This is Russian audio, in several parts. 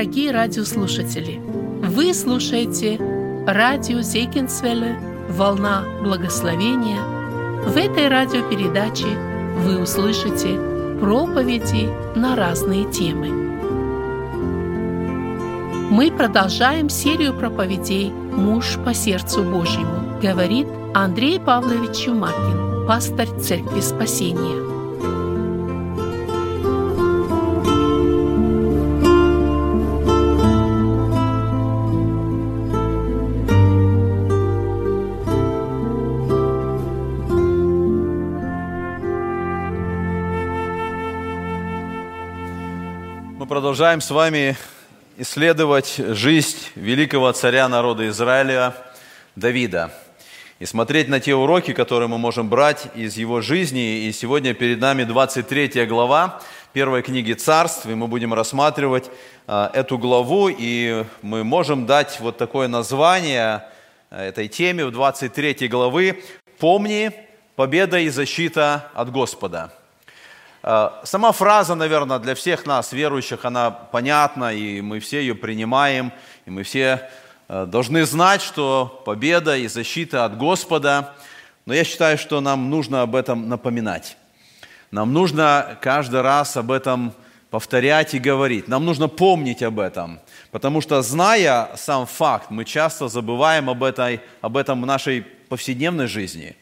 дорогие радиослушатели! Вы слушаете радио Зейкинсвелле «Волна благословения». В этой радиопередаче вы услышите проповеди на разные темы. Мы продолжаем серию проповедей «Муж по сердцу Божьему», говорит Андрей Павлович Чумакин, пастор Церкви Спасения. Продолжаем с вами исследовать жизнь великого царя народа Израиля Давида и смотреть на те уроки, которые мы можем брать из его жизни. И сегодня перед нами 23 глава первой книги царств, и мы будем рассматривать а, эту главу, и мы можем дать вот такое название а, этой теме в 23 главы «Помни, победа и защита от Господа». Э, сама фраза, наверное, для всех нас, верующих, она понятна, и мы все ее принимаем, и мы все э, должны знать, что победа и защита от Господа. Но я считаю, что нам нужно об этом напоминать. Нам нужно каждый раз об этом повторять и говорить. Нам нужно помнить об этом. Потому что, зная сам факт, мы часто забываем об, этой, об этом в нашей повседневной жизни.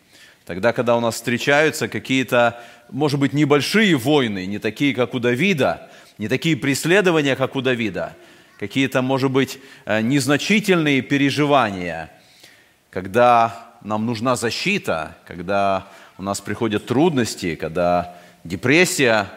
Тогда, когда у нас встречаются какие-то может быть, небольшие войны, не такие, как у Давида, не такие преследования, как у Давида, какие-то, может быть, э, незначительные переживания, когда нам нужна защита, когда у нас приходят трудности, когда депрессия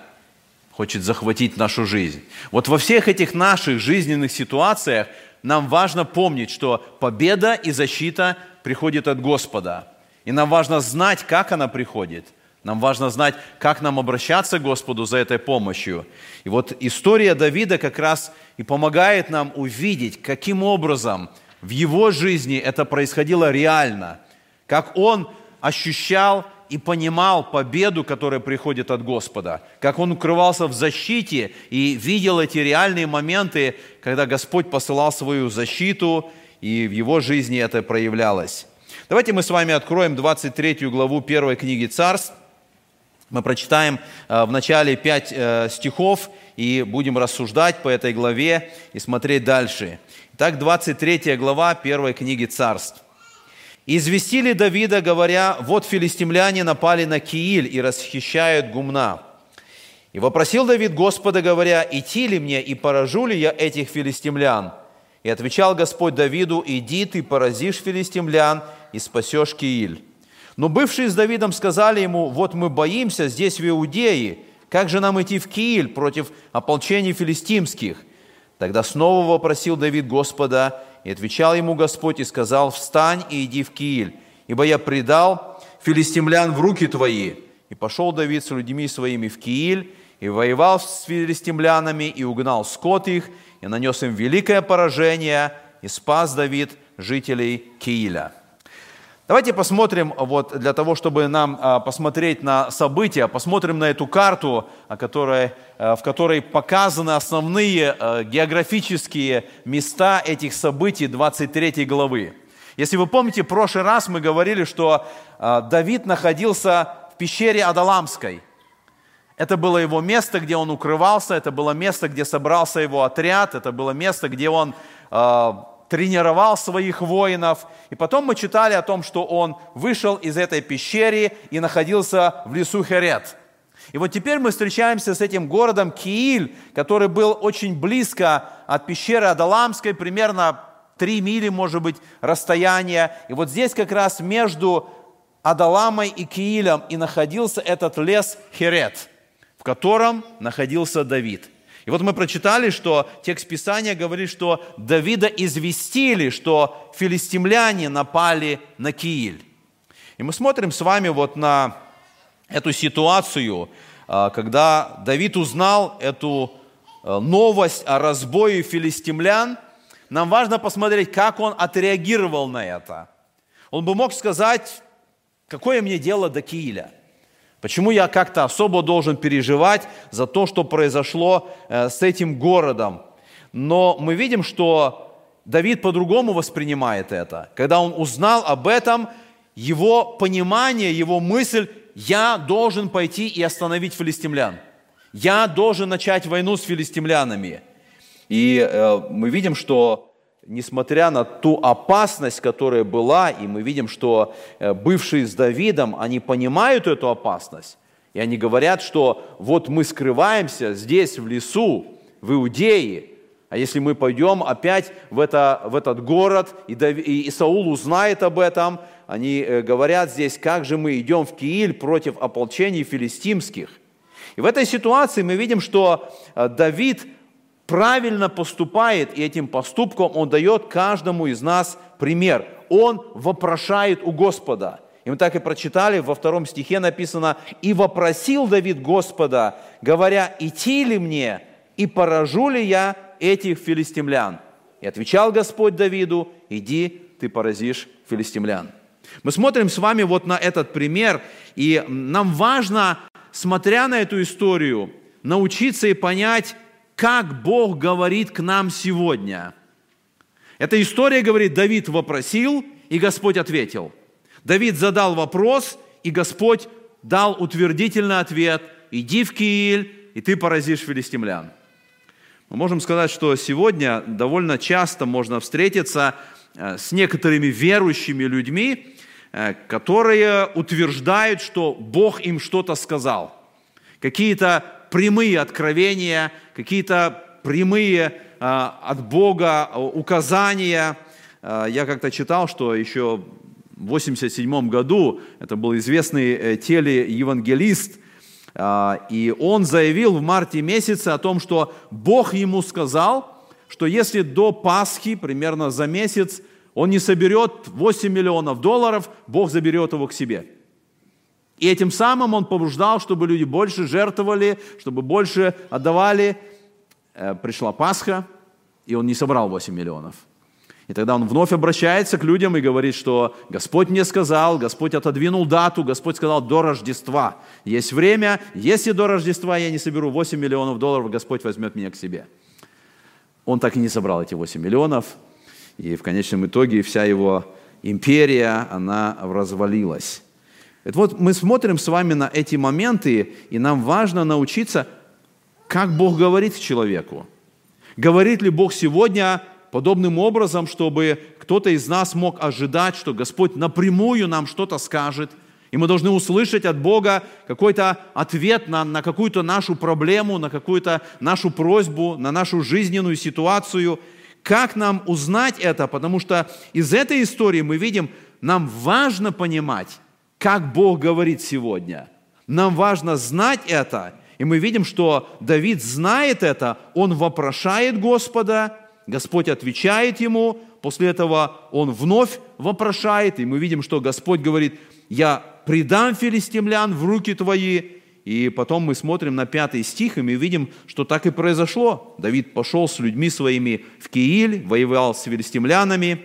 хочет захватить нашу жизнь. Вот во всех этих наших жизненных ситуациях нам важно помнить, что победа и защита приходит от Господа. И нам важно знать, как она приходит – нам важно знать, как нам обращаться к Господу за этой помощью. И вот история Давида как раз и помогает нам увидеть, каким образом в его жизни это происходило реально, как он ощущал и понимал победу, которая приходит от Господа, как он укрывался в защите и видел эти реальные моменты, когда Господь посылал свою защиту, и в его жизни это проявлялось. Давайте мы с вами откроем 23 главу первой книги Царств, мы прочитаем э, в начале пять э, стихов и будем рассуждать по этой главе и смотреть дальше. Итак, 23 глава первой книги царств. «Известили Давида, говоря, вот филистимляне напали на Кииль и расхищают гумна. И вопросил Давид Господа, говоря, идти ли мне и поражу ли я этих филистимлян? И отвечал Господь Давиду, иди ты поразишь филистимлян и спасешь Кииль. Но бывшие с Давидом сказали ему, вот мы боимся здесь в Иудее, как же нам идти в Кииль против ополчений филистимских? Тогда снова вопросил Давид Господа, и отвечал ему Господь и сказал, встань и иди в Кииль, ибо я предал филистимлян в руки твои. И пошел Давид с людьми своими в Кииль, и воевал с филистимлянами, и угнал скот их, и нанес им великое поражение, и спас Давид жителей Кииля. Давайте посмотрим, вот, для того, чтобы нам а, посмотреть на события, посмотрим на эту карту, которой, а, в которой показаны основные а, географические места этих событий 23 главы. Если вы помните, в прошлый раз мы говорили, что Давид находился в пещере Адаламской. Это было его место, где он укрывался, это было место, где собрался его отряд, это было место, где он тренировал своих воинов. И потом мы читали о том, что он вышел из этой пещеры и находился в лесу Херет. И вот теперь мы встречаемся с этим городом Кииль, который был очень близко от пещеры Адаламской, примерно 3 мили, может быть, расстояние. И вот здесь как раз между Адаламой и Киилем и находился этот лес Херет, в котором находился Давид. Вот мы прочитали, что текст Писания говорит, что Давида известили, что филистимляне напали на Кииль. И мы смотрим с вами вот на эту ситуацию, а, когда Давид узнал эту а, новость о разбое филистимлян, нам важно посмотреть, как он отреагировал на это. Он бы мог сказать, какое мне дело до Кииля – Почему я как-то особо должен переживать за то, что произошло э, с этим городом? Но мы видим, что Давид по-другому воспринимает это. Когда он узнал об этом, его понимание, его мысль, я должен пойти и остановить филистимлян. Я должен начать войну с филистимлянами. И э, мы видим, что несмотря на ту опасность, которая была, и мы видим, что э, бывшие с Давидом, они понимают эту опасность, и они говорят, что вот мы скрываемся здесь, в лесу, в Иудее, а если мы пойдем опять в, это, в этот город, и, Дави, и Саул узнает об этом, они э, говорят здесь, как же мы идем в Кииль против ополчений филистимских. И в этой ситуации мы видим, что э, Давид правильно поступает, и этим поступком он дает каждому из нас пример. Он вопрошает у Господа. И мы так и прочитали, во втором стихе написано, «И вопросил Давид Господа, говоря, идти ли мне, и поражу ли я этих филистимлян?» И отвечал Господь Давиду, «Иди, ты поразишь филистимлян». Мы смотрим с вами вот на этот пример, и нам важно, смотря на эту историю, научиться и понять, как Бог говорит к нам сегодня. Эта история говорит, Давид вопросил, и Господь ответил. Давид задал вопрос, и Господь дал утвердительный ответ, иди в Кииль, и ты поразишь филистимлян. Мы можем сказать, что сегодня довольно часто можно встретиться э, с некоторыми верующими людьми, Э, которые утверждают, что Бог им что-то сказал. Какие-то прямые откровения, какие-то прямые э, от Бога указания. Э, я как-то читал, что еще в 1987 году, это был известный телеевангелист, и он заявил в марте месяце о том, что Бог ему сказал, что если до Пасхи, примерно за месяц, он не соберет 8 миллионов долларов, Бог заберет его к себе. И этим самым он побуждал, чтобы люди больше жертвовали, чтобы больше отдавали. Э, пришла Пасха, и он не собрал 8 миллионов. И тогда он вновь обращается к людям и говорит, что Господь мне сказал, Господь отодвинул дату, Господь сказал до Рождества. Есть время, если до Рождества я не соберу 8 миллионов долларов, Господь возьмет меня к себе. Он так и не собрал эти 8 миллионов, и в конечном итоге вся его империя, она развалилась. Это вот мы смотрим с вами на эти моменты, и нам важно научиться, как Бог говорит человеку. Говорит ли Бог сегодня подобным образом, чтобы кто-то из нас мог ожидать, что Господь напрямую нам что-то скажет, и мы должны услышать от Бога какой-то ответ на, на какую-то нашу проблему, на какую-то нашу просьбу, на нашу жизненную ситуацию – как нам узнать это? Потому что из этой истории мы видим, нам важно понимать, как Бог говорит сегодня. Нам важно знать это. И мы видим, что Давид знает это, он вопрошает Господа, Господь отвечает ему, после этого он вновь вопрошает, и мы видим, что Господь говорит, я предам филистимлян в руки твои, и потом мы смотрим на пятый стих, и мы видим, что так и произошло. Давид пошел с людьми своими в Кииль, воевал с филистимлянами,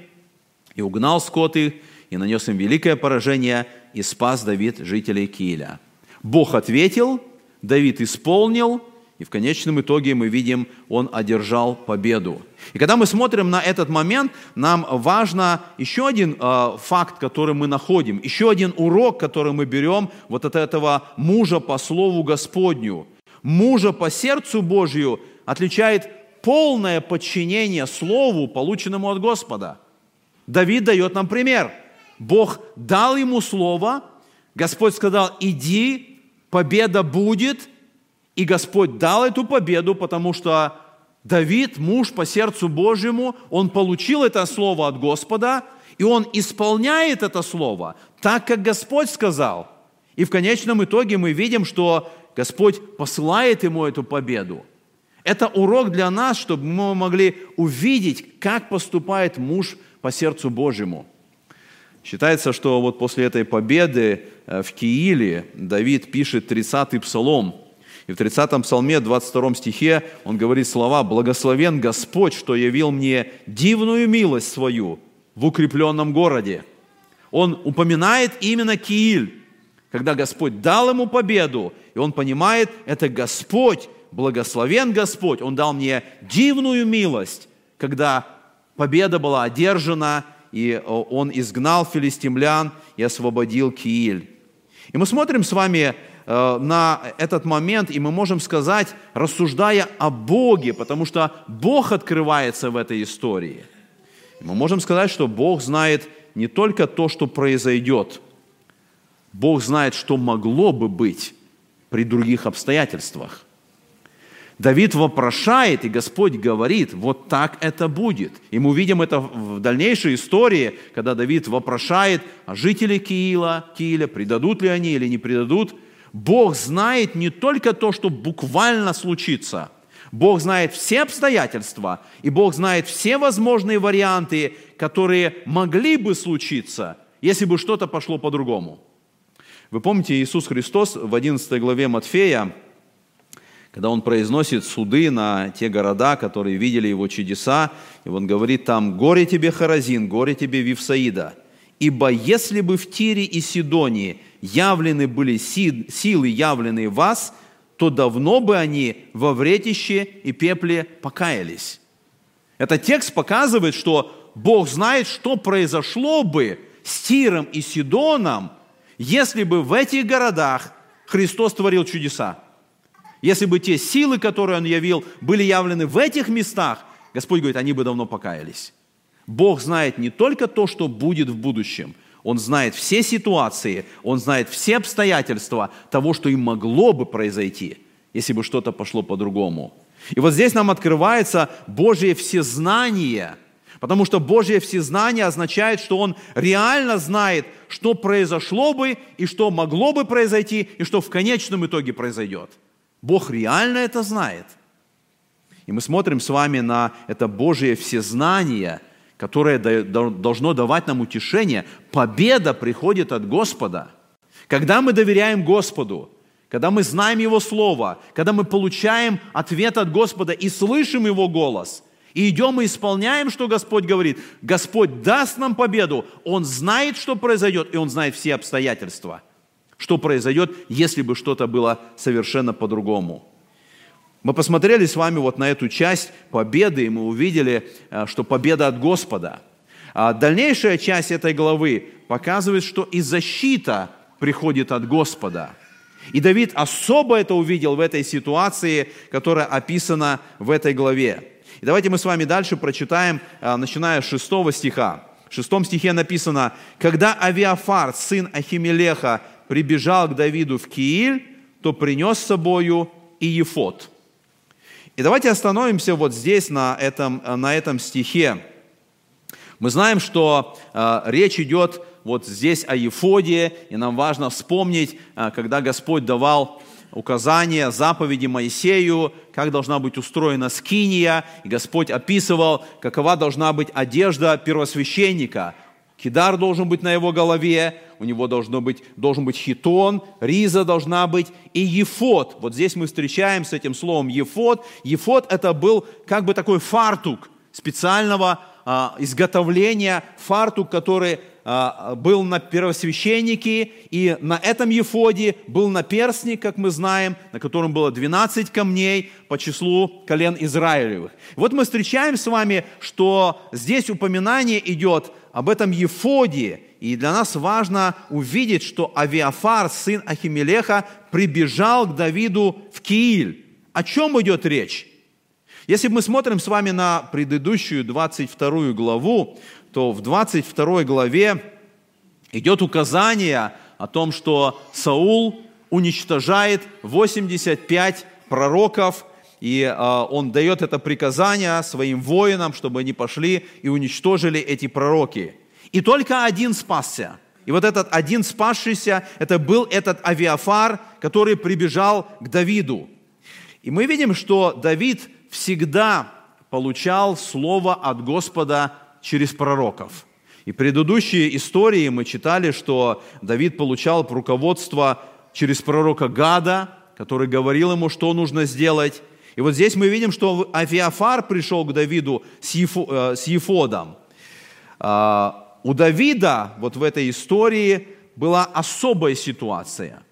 и угнал скот их, и нанес им великое поражение, и спас Давид жителей Кииля. Бог ответил, Давид исполнил, и в конечном итоге мы видим, он одержал победу. И когда мы смотрим на этот момент, нам важно еще один э, факт, который мы находим, еще один урок, который мы берем вот от этого мужа по слову Господню. Мужа по сердцу Божью отличает полное подчинение слову, полученному от Господа. Давид дает нам пример. Бог дал ему слово, Господь сказал, иди, победа будет – и Господь дал эту победу, потому что Давид, муж по сердцу Божьему, он получил это слово от Господа, и он исполняет это слово так, как Господь сказал. И в конечном итоге мы видим, что Господь посылает ему эту победу. Это урок для нас, чтобы мы могли увидеть, как поступает муж по сердцу Божьему. Считается, что вот после этой победы э, в Кииле Давид пишет 30-й псалом – и в 30-м псалме, 22 стихе, он говорит слова «Благословен Господь, что явил мне дивную милость свою в укрепленном городе». Он упоминает именно Кииль, когда Господь дал ему победу, и он понимает, это Господь, благословен Господь, Он дал мне дивную милость, когда победа была одержана, и Он изгнал филистимлян и освободил Кииль. И мы смотрим с вами э, на этот момент, и мы можем сказать, рассуждая о Боге, потому что Бог открывается в этой истории. Мы можем сказать, что Бог знает не только то, что произойдет, Бог знает, что могло бы быть при других обстоятельствах. Давид вопрошает, и Господь говорит, вот так это будет. И мы увидим это в дальнейшей истории, когда Давид вопрошает о жителях Киила, Кииля, предадут ли они или не предадут. Бог знает не только то, что буквально случится. Бог знает все обстоятельства, и Бог знает все возможные варианты, которые могли бы случиться, если бы что-то пошло по-другому. Вы помните, Иисус Христос в 11 главе Матфея, когда он произносит суды на те города, которые видели его чудеса, и он говорит там, «Горе тебе, Харазин, горе тебе, Вифсаида, ибо если бы в Тире и Сидонии явлены были силы, явленные вас, то давно бы они во вретище и пепле покаялись». Этот текст показывает, что Бог знает, что произошло бы с Тиром и Сидоном, если бы в этих городах Христос творил чудеса. Если бы те силы, которые Он явил, были явлены в этих местах, Господь говорит, они бы давно покаялись. Бог знает не только то, что будет в будущем, Он знает все ситуации, Он знает все обстоятельства того, что им могло бы произойти, если бы что-то пошло по-другому. И вот здесь нам открывается Божье всезнание – Потому что Божье всезнание означает, что Он реально знает, что произошло бы, и что могло бы произойти, и что в конечном итоге произойдет. Бог реально это знает. И мы смотрим с вами на это Божье всезнание, которое должно давать нам утешение. Победа приходит от Господа. Когда мы доверяем Господу, когда мы знаем Его Слово, когда мы получаем ответ от Господа и слышим Его голос – и идем и исполняем, что Господь говорит. Господь даст нам победу. Он знает, что произойдет, и Он знает все обстоятельства. Что произойдет, если бы что-то было совершенно по-другому. Мы посмотрели с вами вот на эту часть победы, и мы увидели, э, что победа от Господа. А дальнейшая часть этой главы показывает, что и защита приходит от Господа. И Давид особо это увидел в этой ситуации, которая описана в этой главе. И давайте мы с вами дальше прочитаем, а, начиная с 6 стиха. В 6 стихе написано, «Когда Авиафар, сын Ахимелеха, прибежал к Давиду в Кииль, то принес с собою и Ефот». И давайте остановимся вот здесь, на этом, на этом стихе. Мы знаем, что э, речь идет вот здесь о Ефоде, и нам важно вспомнить, э, когда Господь давал указания, заповеди Моисею, как должна быть устроена скиния, и Господь описывал, какова должна быть одежда первосвященника. Кидар должен быть на его голове, у него должно быть, должен быть хитон, риза должна быть и ефот. Вот здесь мы встречаем с этим словом ефот. Ефот это был как бы такой фартук специального а, изготовления, фартук, который а, был на первосвященнике, и на этом ефоде был наперстник, как мы знаем, на котором было 12 камней по числу колен Израилевых. Вот мы встречаем с вами, что здесь упоминание идет об этом ефоде, и для нас важно увидеть, что Авиафар, сын Ахимелеха, прибежал к Давиду в Кииль. О чем идет речь? Если мы смотрим с вами на предыдущую 22 главу, то в 22 главе идет указание о том, что Саул уничтожает 85 пророков, и э, он дает это приказание своим воинам, чтобы они пошли и уничтожили эти пророки. И только один спасся. И вот этот один спасшийся, это был этот Авиафар, который прибежал к Давиду. И мы видим, что Давид всегда получал слово от Господа через пророков. И в предыдущей истории мы читали, что Давид получал руководство через пророка Гада, который говорил ему, что нужно сделать. И вот здесь мы видим, что Афиафар пришел к Давиду с, э, Ефодом. А, у Давида вот в этой истории была особая ситуация.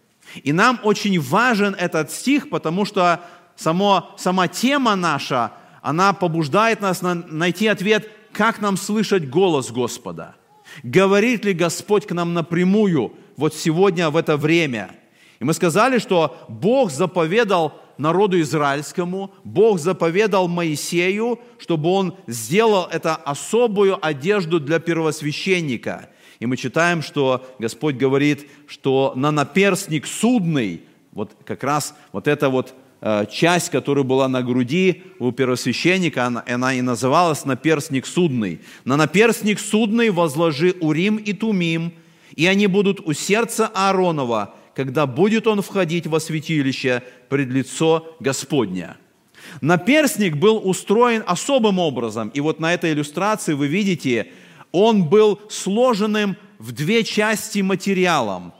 И нам очень важен этот стих, потому что само, сама тема наша, она побуждает нас на, найти ответ, как нам слышать голос Господа. Говорит ли Господь к нам напрямую вот сегодня, в это время? И мы сказали, что Бог заповедал народу израильскому, Бог заповедал Моисею, чтобы он сделал это особую одежду для первосвященника. И мы читаем, что Господь говорит, что на наперстник судный, вот как раз вот эта вот э, часть, которая была на груди у первосвященника, она, она и называлась наперстник судный. На наперстник судный возложи Урим и Тумим, и они будут у сердца Ааронова, когда будет он входить во святилище пред лицо Господня. Наперстник был устроен особым образом, и вот на этой иллюстрации вы видите, он был сложенным в две части материалом.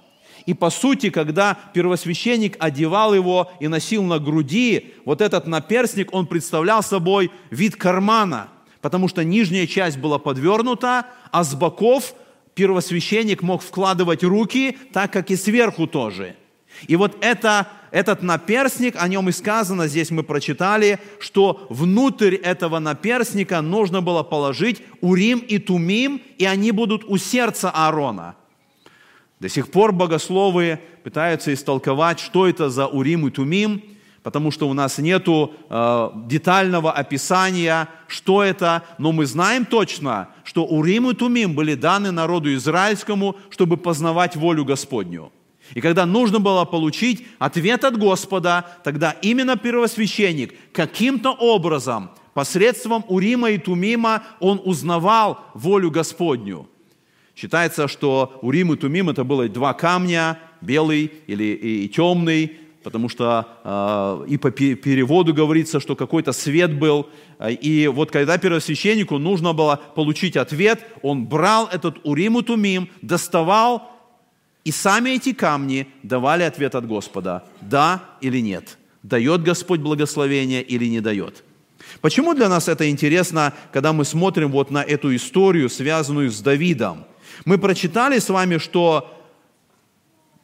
И по сути, когда первосвященник одевал его и носил на груди, вот этот наперстник, он представлял собой вид кармана, потому что нижняя часть была подвернута, а с боков первосвященник мог вкладывать руки, так как и сверху тоже. И вот это, этот наперстник, о нем и сказано, здесь мы прочитали, что внутрь этого наперстника нужно было положить Урим и Тумим, и они будут у сердца Аарона. До сих пор богословы пытаются истолковать, что это за Урим и Тумим – потому что у нас нет э, детального описания, что это, но мы знаем точно, что Урим и Тумим были даны народу израильскому, чтобы познавать волю Господню. И когда нужно было получить ответ от Господа, тогда именно первосвященник каким-то образом, посредством Урима и Тумима, он узнавал волю Господню. Считается, что Урим и Тумим это было два камня, белый или и темный, потому что э, и по переводу говорится, что какой-то свет был. И вот когда первосвященнику нужно было получить ответ, он брал этот Урим и Тумим, доставал, и сами эти камни давали ответ от Господа, да или нет. Дает Господь благословение или не дает. Почему для нас это интересно, когда мы смотрим вот на эту историю, связанную с Давидом? Мы прочитали с вами, что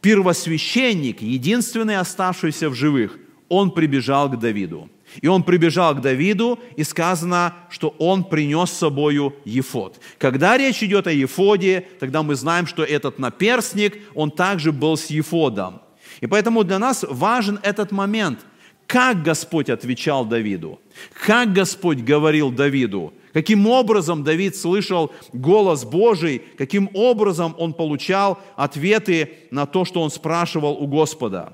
первосвященник, единственный оставшийся в живых, он прибежал к Давиду. И он прибежал к Давиду, и сказано, что он принес с собою Ефод. Когда речь идет о Ефоде, тогда мы знаем, что этот наперстник, он также был с Ефодом. И поэтому для нас важен этот момент, как Господь отвечал Давиду, как Господь говорил Давиду, Каким образом Давид слышал голос Божий, каким образом он получал ответы на то, что он спрашивал у Господа.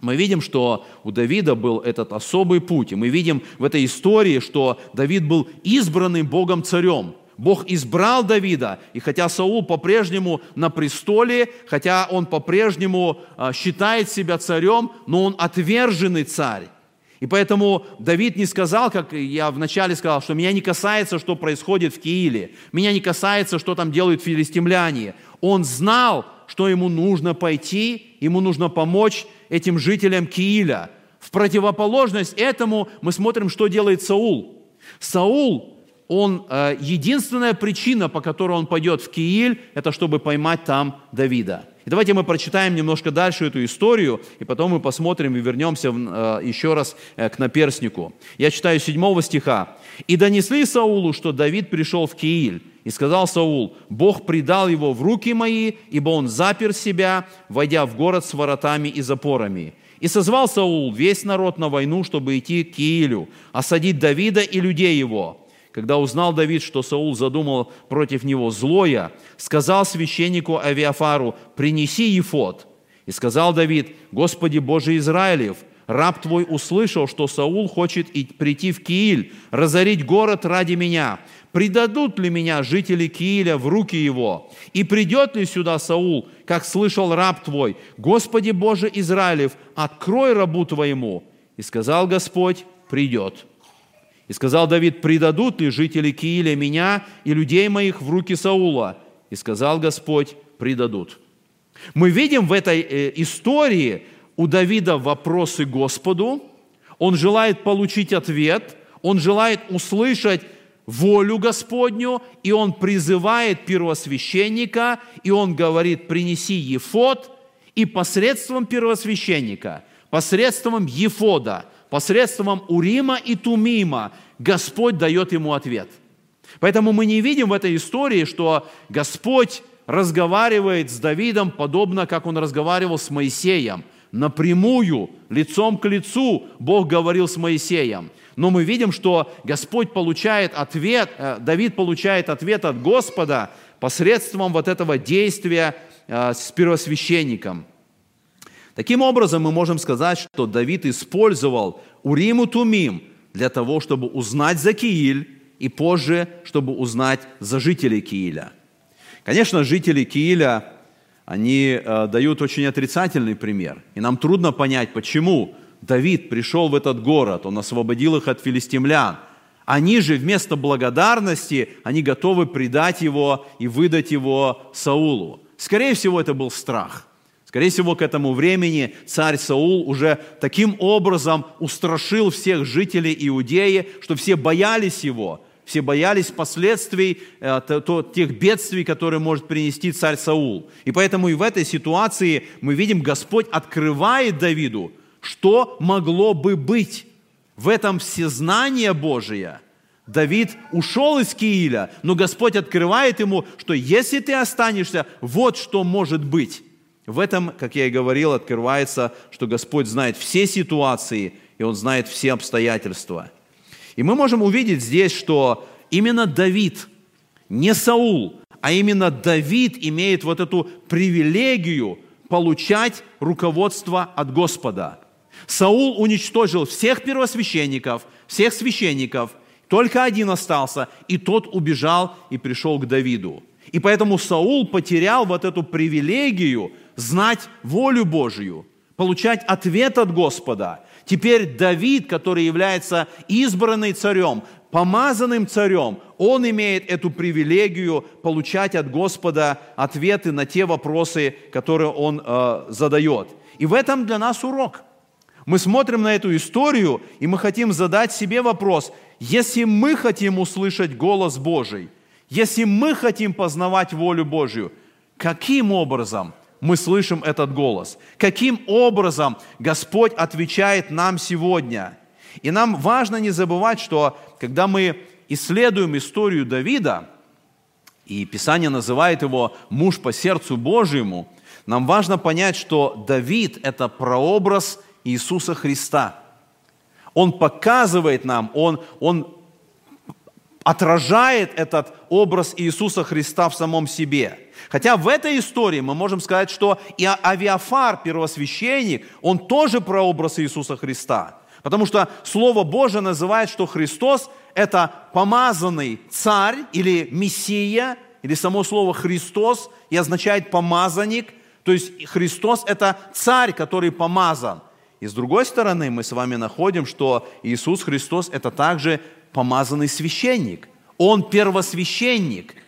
Мы видим, что у Давида был этот особый путь. И мы видим в этой истории, что Давид был избранным Богом царем. Бог избрал Давида, и хотя Саул по-прежнему на престоле, хотя он по-прежнему а, считает себя царем, но он отверженный царь. И поэтому Давид не сказал, как я вначале сказал, что меня не касается, что происходит в Кииле, меня не касается, что там делают филистимляне. Он знал, что ему нужно пойти, ему нужно помочь этим жителям Кииля. В противоположность этому мы смотрим, что делает Саул. Саул, он, э, единственная причина, по которой он пойдет в Кииль, это чтобы поймать там Давида. И давайте мы прочитаем немножко дальше эту историю, и потом мы посмотрим и вернемся э, еще раз э, к наперснику. Я читаю 7 стиха. «И донесли Саулу, что Давид пришел в Кииль, и сказал Саул, Бог предал его в руки мои, ибо он запер себя, войдя в город с воротами и запорами. И созвал Саул весь народ на войну, чтобы идти к Киилю, осадить Давида и людей его. Когда узнал Давид, что Саул задумал против него злое, сказал священнику Авиафару, принеси ефод. И сказал Давид, Господи Боже Израилев, раб твой услышал, что Саул хочет прийти в Кииль, разорить город ради меня. Предадут ли меня жители Кииля в руки его? И придет ли сюда Саул, как слышал раб твой? Господи Боже Израилев, открой рабу твоему. И сказал Господь, придет. И сказал Давид, предадут ли жители Кииля меня и людей моих в руки Саула? И сказал Господь, предадут. Мы видим в этой э, истории у Давида вопросы Господу, он желает получить ответ, он желает услышать волю Господню, и он призывает первосвященника, и он говорит, принеси Ефод, и посредством первосвященника, посредством Ефода – посредством Урима и Тумима Господь дает ему ответ. Поэтому мы не видим в этой истории, что Господь разговаривает с Давидом подобно, как он разговаривал с Моисеем. Напрямую, лицом к лицу Бог говорил с Моисеем. Но мы видим, что Господь получает ответ, э, Давид получает ответ от Господа посредством вот этого действия э, с первосвященником. Таким образом, мы можем сказать, что Давид использовал Урим и Тумим для того, чтобы узнать за Кииль и позже, чтобы узнать за жителей Кииля. Конечно, жители Кииля, они э, дают очень отрицательный пример. И нам трудно понять, почему Давид пришел в этот город, он освободил их от филистимлян. Они же вместо благодарности, они готовы предать его и выдать его Саулу. Скорее всего, это был страх. Скорее всего, к этому времени царь Саул уже таким образом устрашил всех жителей Иудеи, что все боялись его, все боялись последствий э, тех бедствий, которые может принести царь Саул. И поэтому и в этой ситуации мы видим, Господь открывает Давиду, что могло бы быть. В этом всезнание Божие. Давид ушел из Кииля, но Господь открывает ему, что если ты останешься, вот что может быть. В этом, как я и говорил, открывается, что Господь знает все ситуации, и Он знает все обстоятельства – и мы можем увидеть здесь, что именно Давид, не Саул, а именно Давид имеет вот эту привилегию получать руководство от Господа. Саул уничтожил всех первосвященников, всех священников, только один остался, и тот убежал и пришел к Давиду. И поэтому Саул потерял вот эту привилегию знать волю Божию, получать ответ от Господа. Теперь Давид, который является избранным царем, помазанным царем, он имеет эту привилегию получать от Господа ответы на те вопросы, которые он э, задает. И в этом для нас урок. Мы смотрим на эту историю, и мы хотим задать себе вопрос, если мы хотим услышать голос Божий, если мы хотим познавать волю Божью, каким образом – мы слышим этот голос. Каким образом Господь отвечает нам сегодня? И нам важно не забывать, что когда мы исследуем историю Давида, и Писание называет его муж по сердцу Божьему, нам важно понять, что Давид – это прообраз Иисуса Христа. Он показывает нам, он, он отражает этот образ Иисуса Христа в самом себе – Хотя в этой истории мы можем сказать, что и Авиафар, первосвященник, он тоже прообраз Иисуса Христа. Потому что Слово Божие называет, что Христос – это помазанный царь или Мессия, или само слово «Христос» и означает «помазанник». То есть Христос – это царь, который помазан. И с другой стороны, мы с вами находим, что Иисус Христос – это также помазанный священник. Он первосвященник –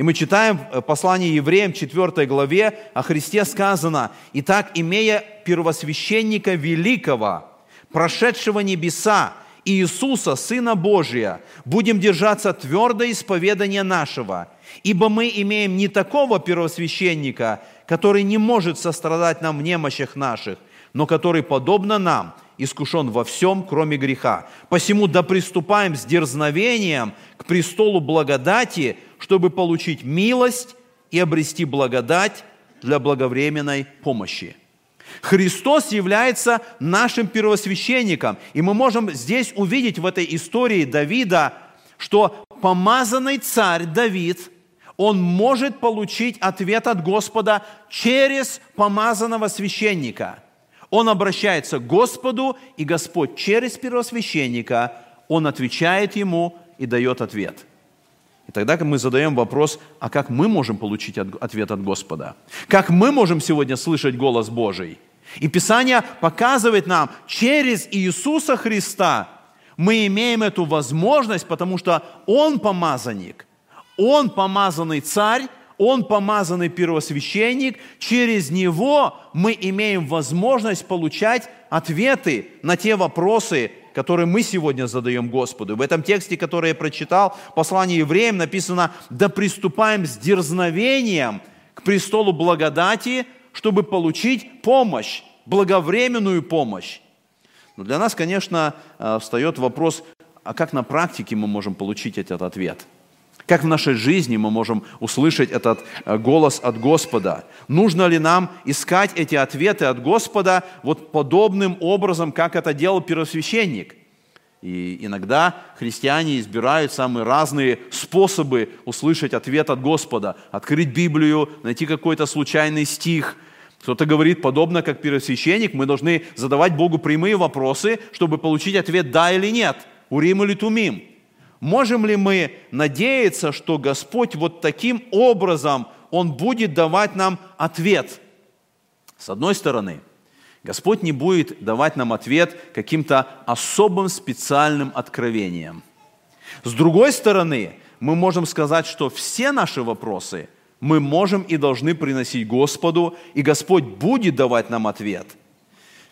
и мы читаем в послании евреям 4 главе о Христе сказано, «Итак, имея первосвященника великого, прошедшего небеса, Иисуса, Сына Божия, будем держаться твердо исповедания нашего, ибо мы имеем не такого первосвященника, который не может сострадать нам в немощах наших, но который, подобно нам, искушен во всем, кроме греха. Посему да приступаем с дерзновением к престолу благодати, чтобы получить милость и обрести благодать для благовременной помощи. Христос является нашим первосвященником. И мы можем здесь увидеть в этой истории Давида, что помазанный царь Давид, он может получить ответ от Господа через помазанного священника. Он обращается к Господу, и Господь через первосвященника, он отвечает ему и дает ответ – и тогда мы задаем вопрос, а как мы можем получить ответ от Господа? Как мы можем сегодня слышать голос Божий? И Писание показывает нам, через Иисуса Христа мы имеем эту возможность, потому что Он помазанник, Он помазанный царь, Он помазанный первосвященник, через Него мы имеем возможность получать ответы на те вопросы, которые мы сегодня задаем Господу. В этом тексте, который я прочитал, послание евреям написано, да приступаем с дерзновением к престолу благодати, чтобы получить помощь, благовременную помощь. Но для нас, конечно, э, встает вопрос, а как на практике мы можем получить этот ответ? Как в нашей жизни мы можем услышать этот э, голос от Господа? Нужно ли нам искать эти ответы от Господа вот подобным образом, как это делал первосвященник? И иногда христиане избирают самые разные способы услышать ответ от Господа. Открыть Библию, найти какой-то случайный стих. Кто-то говорит, подобно как первосвященник, мы должны задавать Богу прямые вопросы, чтобы получить ответ «да» или «нет», «урим» или «тумим». Можем ли мы надеяться, что Господь вот таким образом, Он будет давать нам ответ? С одной стороны – Господь не будет давать нам ответ каким-то особым специальным откровением. С другой стороны, мы можем сказать, что все наши вопросы мы можем и должны приносить Господу, и Господь будет давать нам ответ.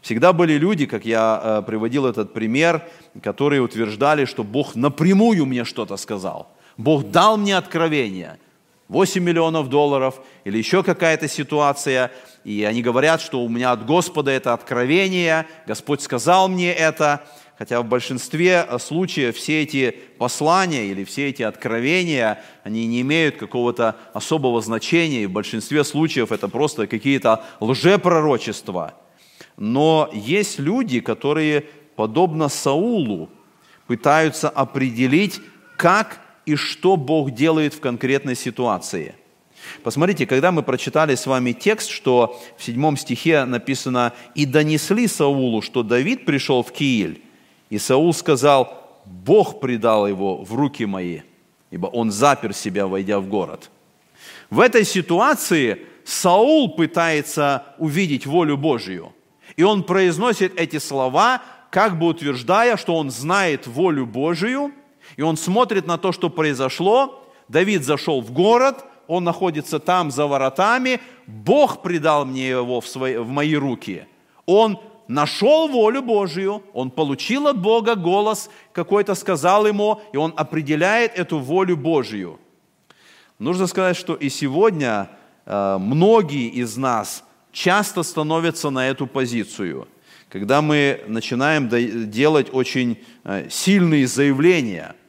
Всегда были люди, как я э, приводил этот пример, которые утверждали, что Бог напрямую мне что-то сказал. Бог дал мне откровение – 8 миллионов долларов или еще какая-то ситуация, и они говорят, что у меня от Господа это откровение, Господь сказал мне это, хотя в большинстве случаев все эти послания или все эти откровения, они не имеют какого-то особого значения, и в большинстве случаев это просто какие-то лжепророчества. Но есть люди, которые, подобно Саулу, пытаются определить, как и что Бог делает в конкретной ситуации. Посмотрите, когда мы прочитали с вами текст, что в седьмом стихе написано «И донесли Саулу, что Давид пришел в Кииль, и Саул сказал, Бог предал его в руки мои, ибо он запер себя, войдя в город». В этой ситуации Саул пытается увидеть волю Божью, и он произносит эти слова, как бы утверждая, что он знает волю Божию – и он смотрит на то, что произошло. Давид зашел в город, он находится там за воротами. Бог предал мне его в, свои, в мои руки. Он нашел волю Божию, он получил от Бога голос, какой-то сказал ему, и он определяет эту волю Божию. Нужно сказать, что и сегодня э, многие из нас часто становятся на эту позицию, когда мы начинаем делать очень э, сильные заявления –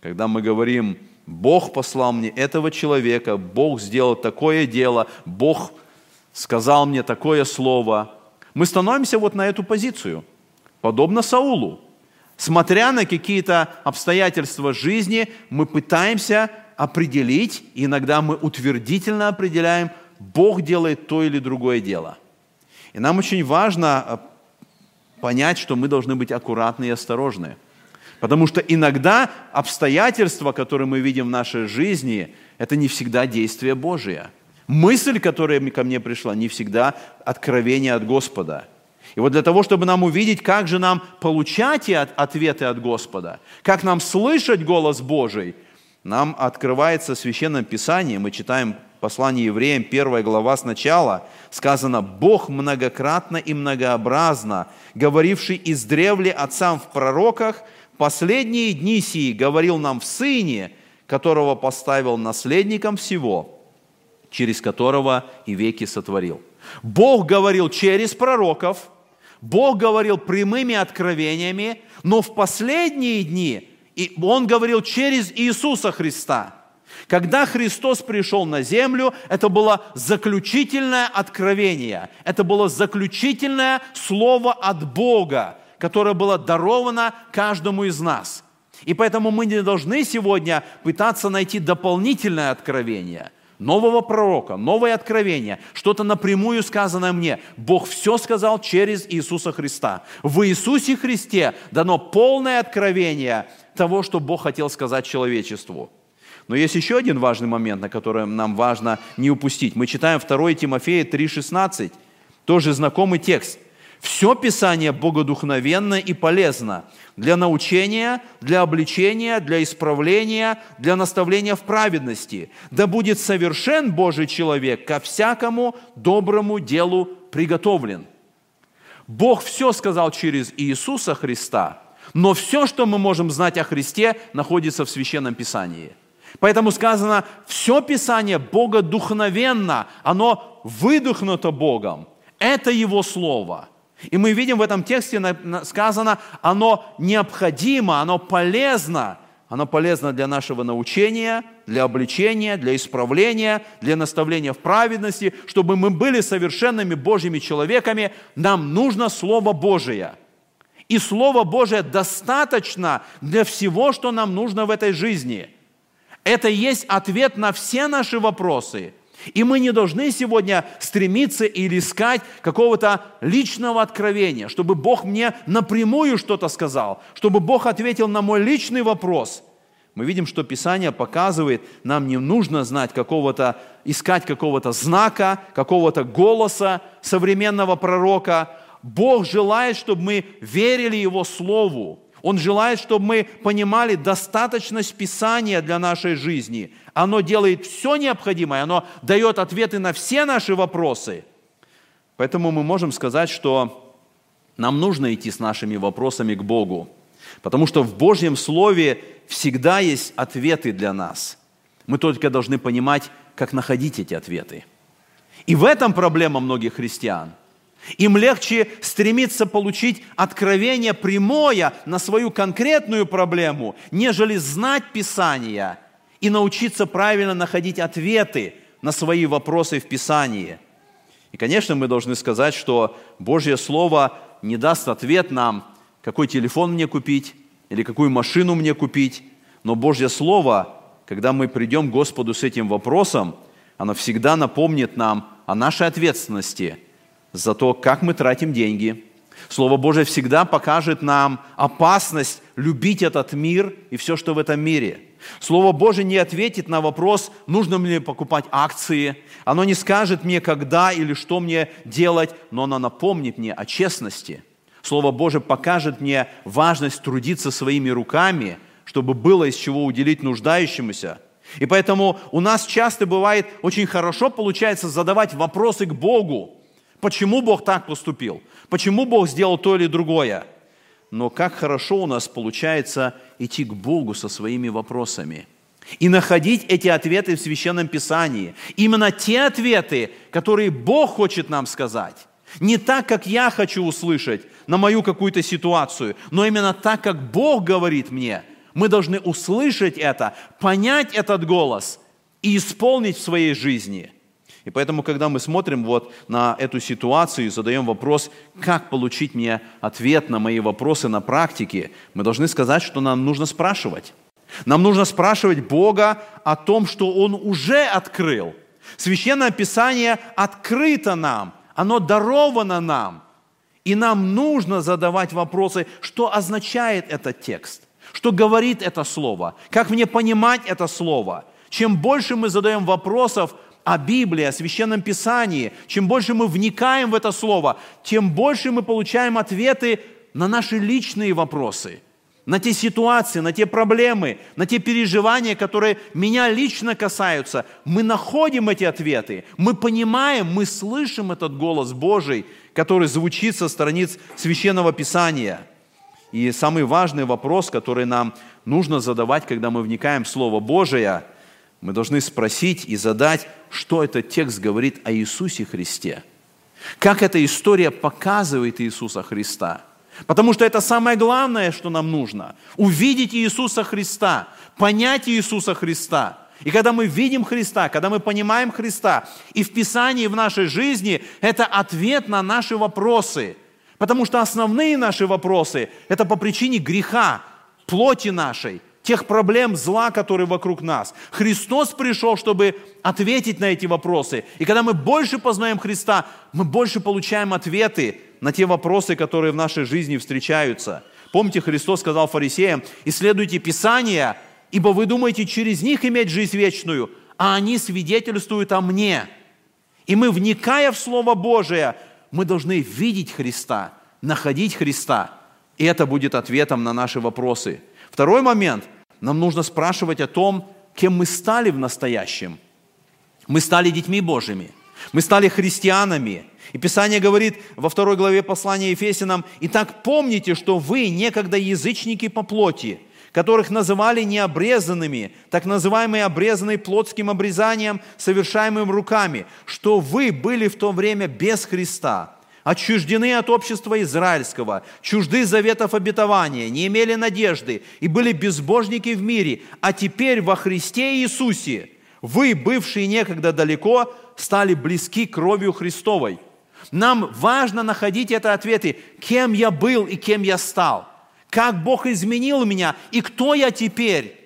когда мы говорим, Бог послал мне этого человека, Бог сделал такое дело, Бог сказал мне такое слово, мы становимся вот на эту позицию, подобно Саулу. Смотря на какие-то обстоятельства жизни, мы пытаемся определить, иногда мы утвердительно определяем, Бог делает то или другое дело. И нам очень важно э, понять, что мы должны быть аккуратны и осторожны – Потому что иногда обстоятельства, которые мы видим в нашей жизни, это не всегда действие Божие. Мысль, которая ко мне пришла, не всегда откровение от Господа. И вот для того, чтобы нам увидеть, как же нам получать ответы от Господа, как нам слышать голос Божий, нам открывается Священное Писание, мы читаем послание евреям, первая глава сначала, сказано, «Бог многократно и многообразно, говоривший издревле отцам в пророках, последние дни сии говорил нам в Сыне, которого поставил наследником всего, через которого и веки сотворил. Бог говорил через пророков, Бог говорил прямыми откровениями, но в последние дни и Он говорил через Иисуса Христа. Когда Христос пришел на землю, это было заключительное откровение, это было заключительное слово от Бога, которое было даровано каждому из нас. И поэтому мы не должны сегодня пытаться найти дополнительное откровение – нового пророка, новое откровение, что-то напрямую сказанное мне. Бог все сказал через Иисуса Христа. В Иисусе Христе дано полное откровение того, что Бог хотел сказать человечеству. Но есть еще один важный момент, на который нам важно не упустить. Мы читаем 2 Тимофея 3,16, тоже знакомый текст – все Писание богодухновенно и полезно для научения, для обличения, для исправления, для наставления в праведности. Да будет совершен Божий человек ко всякому доброму делу приготовлен. Бог все сказал через Иисуса Христа, но все, что мы можем знать о Христе, находится в Священном Писании. Поэтому сказано, все Писание богодухновенно, оно выдохнуто Богом. Это Его Слово – И мы видим в этом тексте сказано, оно необходимо, оно полезно. Оно полезно для нашего научения, для обличения, для исправления, для наставления в праведности. Чтобы мы были совершенными Божьими человеками, нам нужно Слово Божие. И Слово Божие достаточно для всего, что нам нужно в этой жизни. Это есть ответ на все наши вопросы – и мы не должны сегодня стремиться или искать какого-то личного откровения, чтобы Бог мне напрямую что-то сказал, чтобы Бог ответил на мой личный вопрос. Мы видим, что Писание показывает, нам не нужно знать какого-то, искать какого-то знака, какого-то голоса современного пророка. Бог желает, чтобы мы верили Его Слову, он желает, чтобы мы понимали достаточность Писания для нашей жизни. Оно делает все необходимое, оно дает ответы на все наши вопросы. Поэтому мы можем сказать, что нам нужно идти с нашими вопросами к Богу, потому что в Божьем Слове всегда есть ответы для нас. Мы только должны понимать, как находить эти ответы. И в этом проблема многих христиан – им легче стремиться получить откровение прямое на свою конкретную проблему, нежели знать Писание и научиться правильно находить ответы на свои вопросы в Писании. И, конечно, мы должны сказать, что Божье Слово не даст ответ нам, какой телефон мне купить или какую машину мне купить, но Божье Слово, когда мы придем к Господу с этим вопросом, оно всегда напомнит нам о нашей ответственности – за то, как мы тратим деньги. Слово Божие всегда покажет нам опасность любить этот мир и все, что в этом мире. Слово Божие не ответит на вопрос, нужно мне покупать акции. Оно не скажет мне, когда или что мне делать, но оно напомнит мне о честности. Слово Божие покажет мне важность трудиться своими руками, чтобы было из чего уделить нуждающемуся. И поэтому у нас часто бывает очень хорошо получается задавать вопросы к Богу, Почему Бог так поступил? Почему Бог сделал то или другое? Но как хорошо у нас получается идти к Богу со своими вопросами и находить эти ответы в Священном Писании. Именно те ответы, которые Бог хочет нам сказать. Не так, как я хочу услышать на мою какую-то ситуацию, но именно так, как Бог говорит мне. Мы должны услышать это, понять этот голос и исполнить в своей жизни – и поэтому, когда мы смотрим вот на эту ситуацию и задаем вопрос, как получить мне ответ на мои вопросы на практике, мы должны сказать, что нам нужно спрашивать. Нам нужно спрашивать Бога о том, что Он уже открыл. Священное Писание открыто нам, оно даровано нам. И нам нужно задавать вопросы, что означает этот текст, что говорит это слово, как мне понимать это слово. Чем больше мы задаем вопросов, о Библии, о Священном Писании, чем больше мы вникаем в это Слово, тем больше мы получаем ответы на наши личные вопросы, на те ситуации, на те проблемы, на те переживания, которые меня лично касаются. Мы находим эти ответы, мы понимаем, мы слышим этот голос Божий, который звучит со страниц Священного Писания. И самый важный вопрос, который нам нужно задавать, когда мы вникаем в Слово Божие – мы должны спросить и задать, что этот текст говорит о Иисусе Христе. Как эта история показывает Иисуса Христа. Потому что это самое главное, что нам нужно. Увидеть Иисуса Христа, понять Иисуса Христа. И когда мы видим Христа, когда мы понимаем Христа, и в Писании, в нашей жизни, это ответ на наши вопросы. Потому что основные наши вопросы – это по причине греха, плоти нашей – тех проблем зла, которые вокруг нас. Христос пришел, чтобы ответить на эти вопросы. И когда мы больше познаем Христа, мы больше получаем ответы на те вопросы, которые в нашей жизни встречаются. Помните, Христос сказал фарисеям, исследуйте Писания, ибо вы думаете через них иметь жизнь вечную, а они свидетельствуют о мне. И мы, вникая в Слово Божие, мы должны видеть Христа, находить Христа. И это будет ответом на наши вопросы – Второй момент. Нам нужно спрашивать о том, кем мы стали в настоящем. Мы стали детьми Божьими. Мы стали христианами. И Писание говорит во второй главе послания Ефесянам, «Итак помните, что вы некогда язычники по плоти, которых называли необрезанными, так называемые обрезанные плотским обрезанием, совершаемым руками, что вы были в то время без Христа, отчуждены от общества израильского, чужды заветов обетования, не имели надежды и были безбожники в мире, а теперь во Христе Иисусе вы, бывшие некогда далеко, стали близки кровью Христовой. Нам важно находить это ответы, кем я был и кем я стал, как Бог изменил меня и кто я теперь,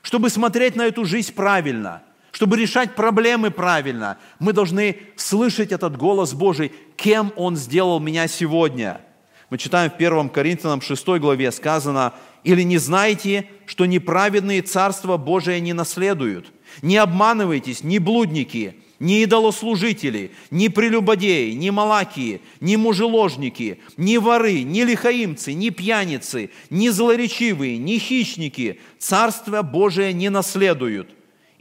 чтобы смотреть на эту жизнь правильно – чтобы решать проблемы правильно, мы должны слышать этот голос Божий, кем Он сделал меня сегодня. Мы читаем в 1 Коринфянам 6 главе сказано, «Или не знаете, что неправедные Царство Божие не наследуют? Не обманывайтесь, ни блудники, ни идолослужители, ни прелюбодеи, ни малакии, ни мужеложники, ни воры, ни лихаимцы, ни пьяницы, ни злоречивые, ни хищники Царство Божие не наследуют»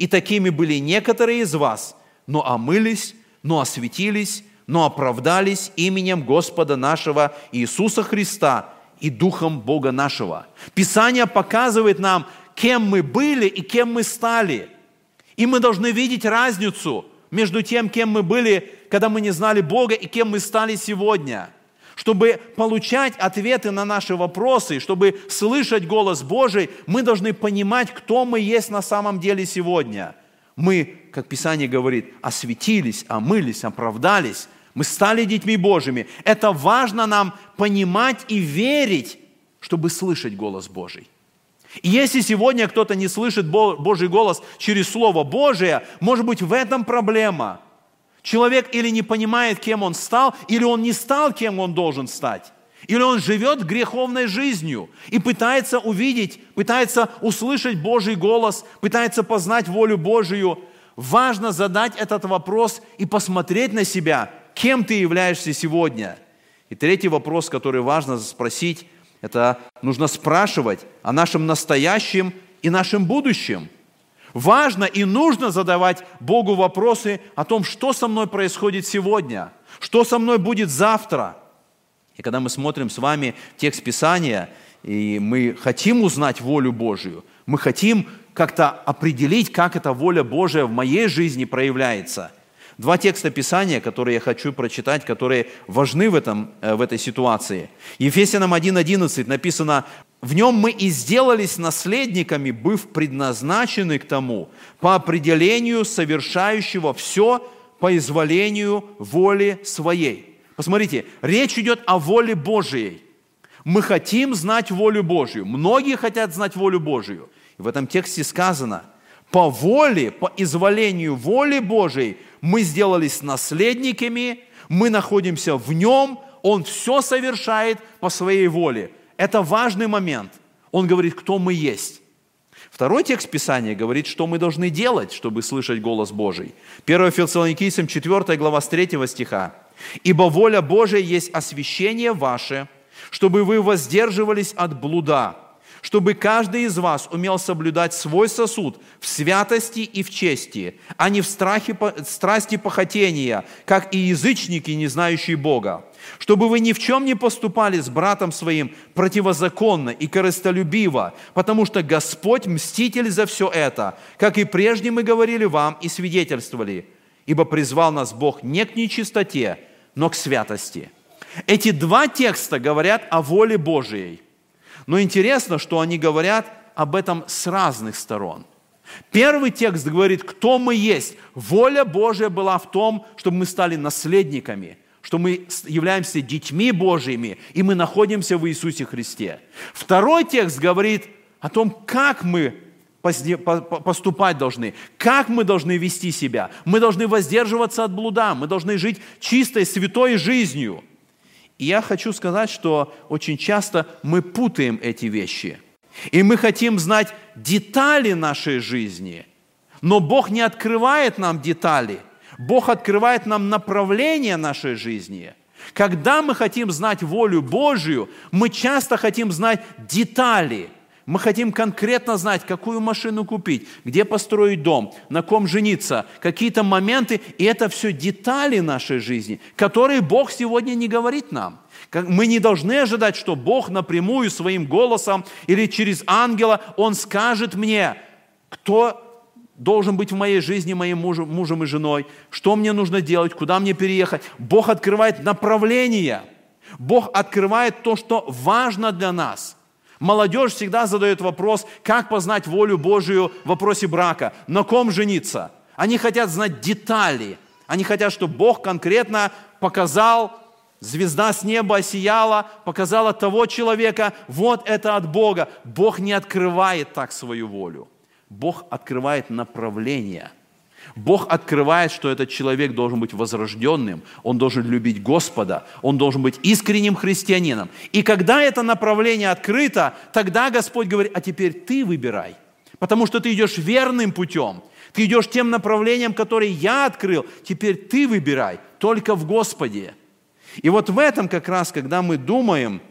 И такими были некоторые из вас, но омылись, но осветились, но оправдались именем Господа нашего Иисуса Христа и Духом Бога нашего. Писание показывает нам, кем мы были и кем мы стали. И мы должны видеть разницу между тем, кем мы были, когда мы не знали Бога, и кем мы стали сегодня – чтобы получать ответы на наши вопросы, чтобы слышать голос Божий, мы должны понимать, кто мы есть на самом деле сегодня. Мы, как Писание говорит, осветились, омылись, оправдались. Мы стали детьми Божьими. Это важно нам понимать и верить, чтобы слышать голос Божий. И если сегодня кто-то не слышит Божий голос через Слово Божие, может быть, в этом проблема – Человек или не понимает, кем он стал, или он не стал, кем он должен стать. Или он живет греховной жизнью и пытается увидеть, пытается услышать Божий голос, пытается познать волю Божию. Важно задать этот вопрос и посмотреть на себя, кем ты являешься сегодня. И третий вопрос, который важно спросить, это нужно спрашивать о нашем настоящем и нашем будущем – Важно и нужно задавать Богу вопросы о том, что со мной происходит сегодня, что со мной будет завтра. И когда мы смотрим с вами текст Писания, и мы хотим узнать волю Божию, мы хотим как-то определить, как эта воля Божия в моей жизни проявляется. Два текста Писания, которые я хочу прочитать, которые важны в, этом, э, в этой ситуации. Ефесянам 1.11 написано в нем мы и сделались наследниками, быв предназначены к тому, по определению совершающего все по изволению воли своей. Посмотрите, речь идет о воле Божией. Мы хотим знать волю Божью. Многие хотят знать волю Божью. В этом тексте сказано, по воле, по изволению воли Божией мы сделались наследниками, мы находимся в нем, Он все совершает по своей воле – это важный момент. Он говорит, кто мы есть. Второй текст Писания говорит, что мы должны делать, чтобы слышать голос Божий. 1 Фессалоникийцам 4 глава с 3 стиха. «Ибо воля Божия есть освящение ваше, чтобы вы воздерживались от блуда, чтобы каждый из вас умел соблюдать свой сосуд в святости и в чести, а не в страхе, страсти похотения, как и язычники, не знающие Бога чтобы вы ни в чем не поступали с братом своим противозаконно и корыстолюбиво, потому что Господь мститель за все это, как и прежде мы говорили вам и свидетельствовали, ибо призвал нас Бог не к нечистоте, но к святости. Эти два текста говорят о воле Божией. Но интересно, что они говорят об этом с разных сторон. Первый текст говорит, кто мы есть. Воля Божия была в том, чтобы мы стали наследниками – что мы являемся детьми Божьими, и мы находимся в Иисусе Христе. Второй текст говорит о том, как мы поступать должны, как мы должны вести себя. Мы должны воздерживаться от блуда, мы должны жить чистой, святой жизнью. И я хочу сказать, что очень часто мы путаем эти вещи. И мы хотим знать детали нашей жизни, но Бог не открывает нам детали – Бог открывает нам направление нашей жизни. Когда мы хотим знать волю Божию, мы часто хотим знать детали. Мы хотим конкретно знать, какую машину купить, где построить дом, на ком жениться, какие-то моменты. И это все детали нашей жизни, которые Бог сегодня не говорит нам. Мы не должны ожидать, что Бог напрямую своим голосом или через ангела, Он скажет мне, кто должен быть в моей жизни моим мужем, мужем и женой, что мне нужно делать, куда мне переехать. Бог открывает направление. Бог открывает то, что важно для нас. Молодежь всегда задает вопрос, как познать волю Божию в вопросе брака, на ком жениться. Они хотят знать детали. Они хотят, чтобы Бог конкретно показал, звезда с неба осияла, показала того человека, вот это от Бога. Бог не открывает так свою волю. Бог открывает направление. Бог открывает, что этот человек должен быть возрожденным, он должен любить Господа, он должен быть искренним христианином. И когда это направление открыто, тогда Господь говорит, а теперь ты выбирай, потому что ты идешь верным путем, ты идешь тем направлением, которое я открыл, теперь ты выбирай, только в Господе. И вот в этом как раз, когда мы думаем,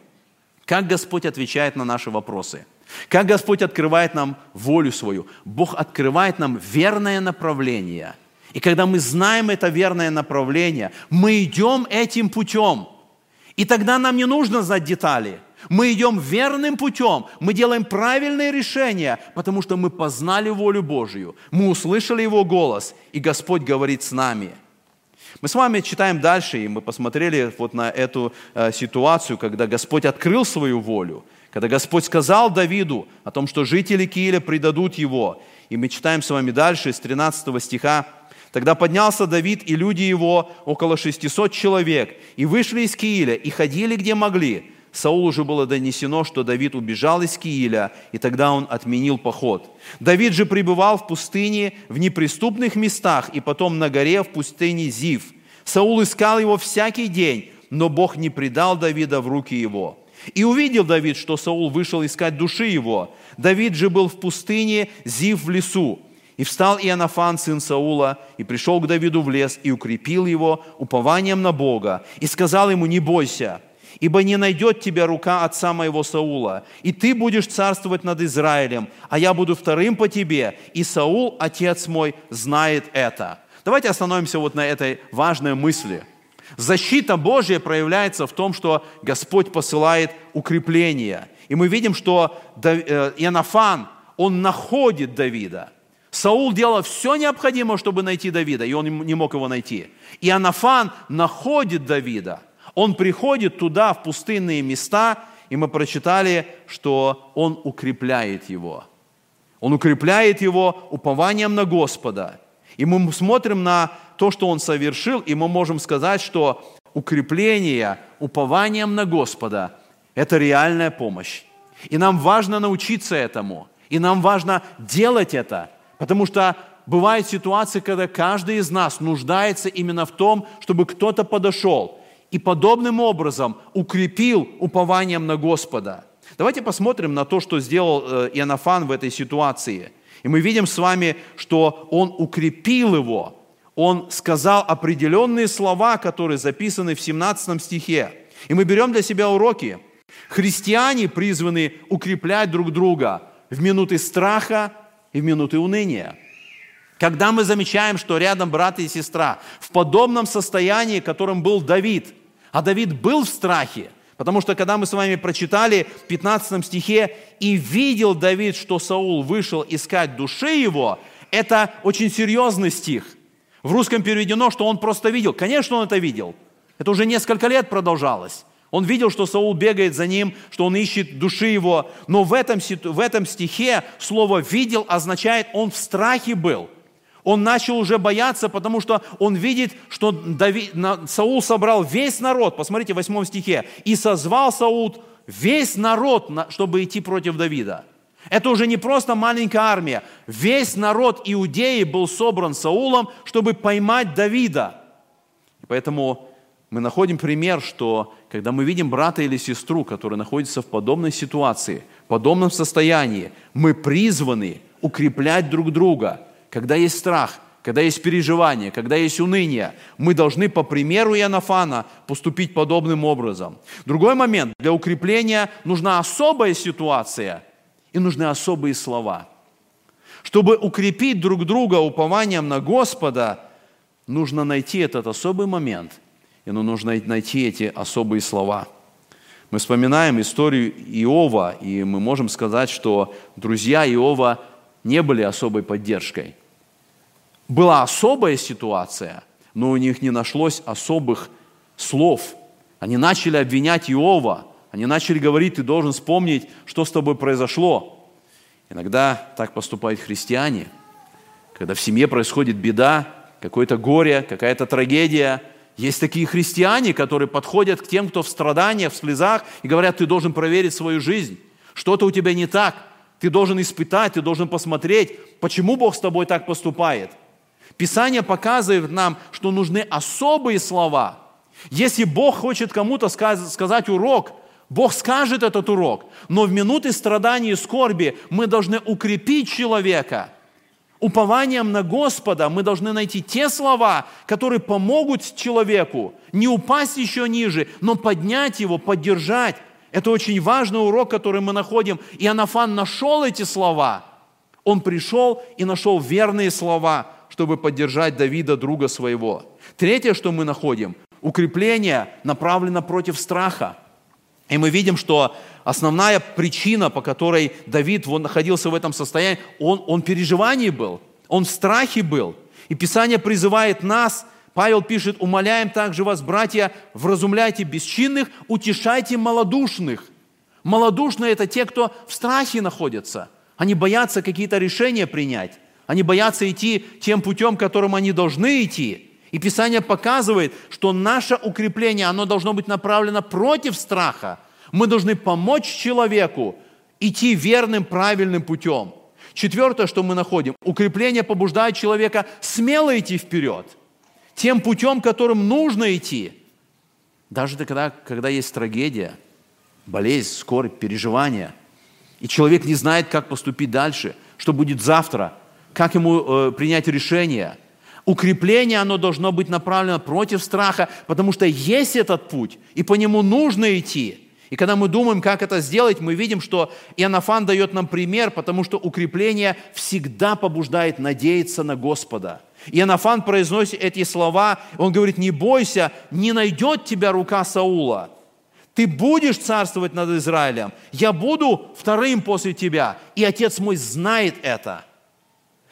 как Господь отвечает на наши вопросы – как Господь открывает нам волю свою? Бог открывает нам верное направление. И когда мы знаем это верное направление, мы идем этим путем. И тогда нам не нужно знать детали. Мы идем верным путем, мы делаем правильные решения, потому что мы познали волю Божью, мы услышали Его голос, и Господь говорит с нами. Мы с вами читаем дальше, и мы посмотрели вот на эту э, ситуацию, когда Господь открыл свою волю – когда Господь сказал Давиду о том, что жители Кииля предадут его, и мы читаем с вами дальше, с 13 стиха, Тогда поднялся Давид и люди его, около 600 человек, и вышли из Кииля, и ходили, где могли. Саулу же было донесено, что Давид убежал из Кииля, и тогда он отменил поход. Давид же пребывал в пустыне в неприступных местах, и потом на горе в пустыне Зив. Саул искал его всякий день, но Бог не предал Давида в руки его. И увидел Давид, что Саул вышел искать души его. Давид же был в пустыне, Зив в лесу. И встал Иоаннафан, сын Саула, и пришел к Давиду в лес, и укрепил его упованием на Бога, и сказал ему, не бойся, ибо не найдет тебя рука отца моего Саула, и ты будешь царствовать над Израилем, а я буду вторым по тебе, и Саул, отец мой, знает это». Давайте остановимся вот на этой важной мысли – Защита Божья проявляется в том, что Господь посылает укрепление. И мы видим, что э, Иоаннафан, он находит Давида. Саул делал все необходимое, чтобы найти Давида, и он не мог его найти. И Иоаннафан находит Давида. Он приходит туда, в пустынные места, и мы прочитали, что он укрепляет его. Он укрепляет его упованием на Господа. И мы смотрим на то, что он совершил, и мы можем сказать, что укрепление упованием на Господа – это реальная помощь. И нам важно научиться этому, и нам важно делать это, потому что бывают ситуации, когда каждый из нас нуждается именно в том, чтобы кто-то подошел и подобным образом укрепил упованием на Господа. Давайте посмотрим на то, что сделал э, Иоаннафан в этой ситуации. И мы видим с вами, что он укрепил его – он сказал определенные слова, которые записаны в 17 стихе. И мы берем для себя уроки. Христиане призваны укреплять друг друга в минуты страха и в минуты уныния. Когда мы замечаем, что рядом брат и сестра в подобном состоянии, которым был Давид, а Давид был в страхе, потому что когда мы с вами прочитали в 15 стихе, «И видел Давид, что Саул вышел искать души его», это очень серьезный стих – в русском переведено, что он просто видел. Конечно, он это видел. Это уже несколько лет продолжалось. Он видел, что Саул бегает за ним, что он ищет души его. Но в этом, в этом стихе слово «видел» означает, он в страхе был. Он начал уже бояться, потому что он видит, что Давид, Саул собрал весь народ. Посмотрите, в восьмом стихе. «И созвал Саул весь народ, чтобы идти против Давида». Это уже не просто маленькая армия. Весь народ Иудеи был собран Саулом, чтобы поймать Давида. И поэтому мы находим пример, что когда мы видим брата или сестру, которые находятся в подобной ситуации, в подобном состоянии, мы призваны укреплять друг друга. Когда есть страх, когда есть переживание, когда есть уныние, мы должны по примеру Иоаннафана поступить подобным образом. Другой момент. Для укрепления нужна особая ситуация – и нужны особые слова. Чтобы укрепить друг друга упованием на Господа, нужно найти этот особый момент, и нужно найти эти особые слова. Мы вспоминаем историю Иова, и мы можем сказать, что друзья Иова не были особой поддержкой. была особая ситуация, но у них не нашлось особых слов. Они начали обвинять Иова, они начали говорить, ты должен вспомнить, что с тобой произошло. Иногда так поступают христиане, когда в семье происходит беда, какое-то горе, какая-то трагедия. Есть такие христиане, которые подходят к тем, кто в страданиях, в слезах, и говорят, ты должен проверить свою жизнь. Что-то у тебя не так. Ты должен испытать, ты должен посмотреть, почему Бог с тобой так поступает. Писание показывает нам, что нужны особые слова. Если Бог хочет кому-то сказать урок, Бог скажет этот урок, но в минуты страданий и скорби мы должны укрепить человека. Упованием на Господа мы должны найти те слова, которые помогут человеку не упасть еще ниже, но поднять его, поддержать. Это очень важный урок, который мы находим. И Анафан нашел эти слова. Он пришел и нашел верные слова, чтобы поддержать Давида, друга своего. Третье, что мы находим, укрепление направлено против страха. И мы видим, что основная причина, по которой Давид он находился в этом состоянии, он, он в переживании был, он в страхе был. И Писание призывает нас, Павел пишет, умоляем также вас, братья, вразумляйте бесчинных, утешайте малодушных. Малодушные – это те, кто в страхе находятся. Они боятся какие-то решения принять. Они боятся идти тем путем, которым они должны идти – и Писание показывает, что наше укрепление, оно должно быть направлено против страха. Мы должны помочь человеку идти верным, правильным путем. Четвертое, что мы находим, укрепление побуждает человека смело идти вперед, тем путем, которым нужно идти. Даже тогда, когда есть трагедия, болезнь, скорбь, переживания, и человек не знает, как поступить дальше, что будет завтра, как ему э, принять решение – Укрепление, оно должно быть направлено против страха, потому что есть этот путь, и по нему нужно идти. И когда мы думаем, как это сделать, мы видим, что Иоаннафан дает нам пример, потому что укрепление всегда побуждает надеяться на Господа. Иоаннафан произносит эти слова, он говорит, не бойся, не найдет тебя рука Саула. Ты будешь царствовать над Израилем, я буду вторым после тебя, и отец мой знает это –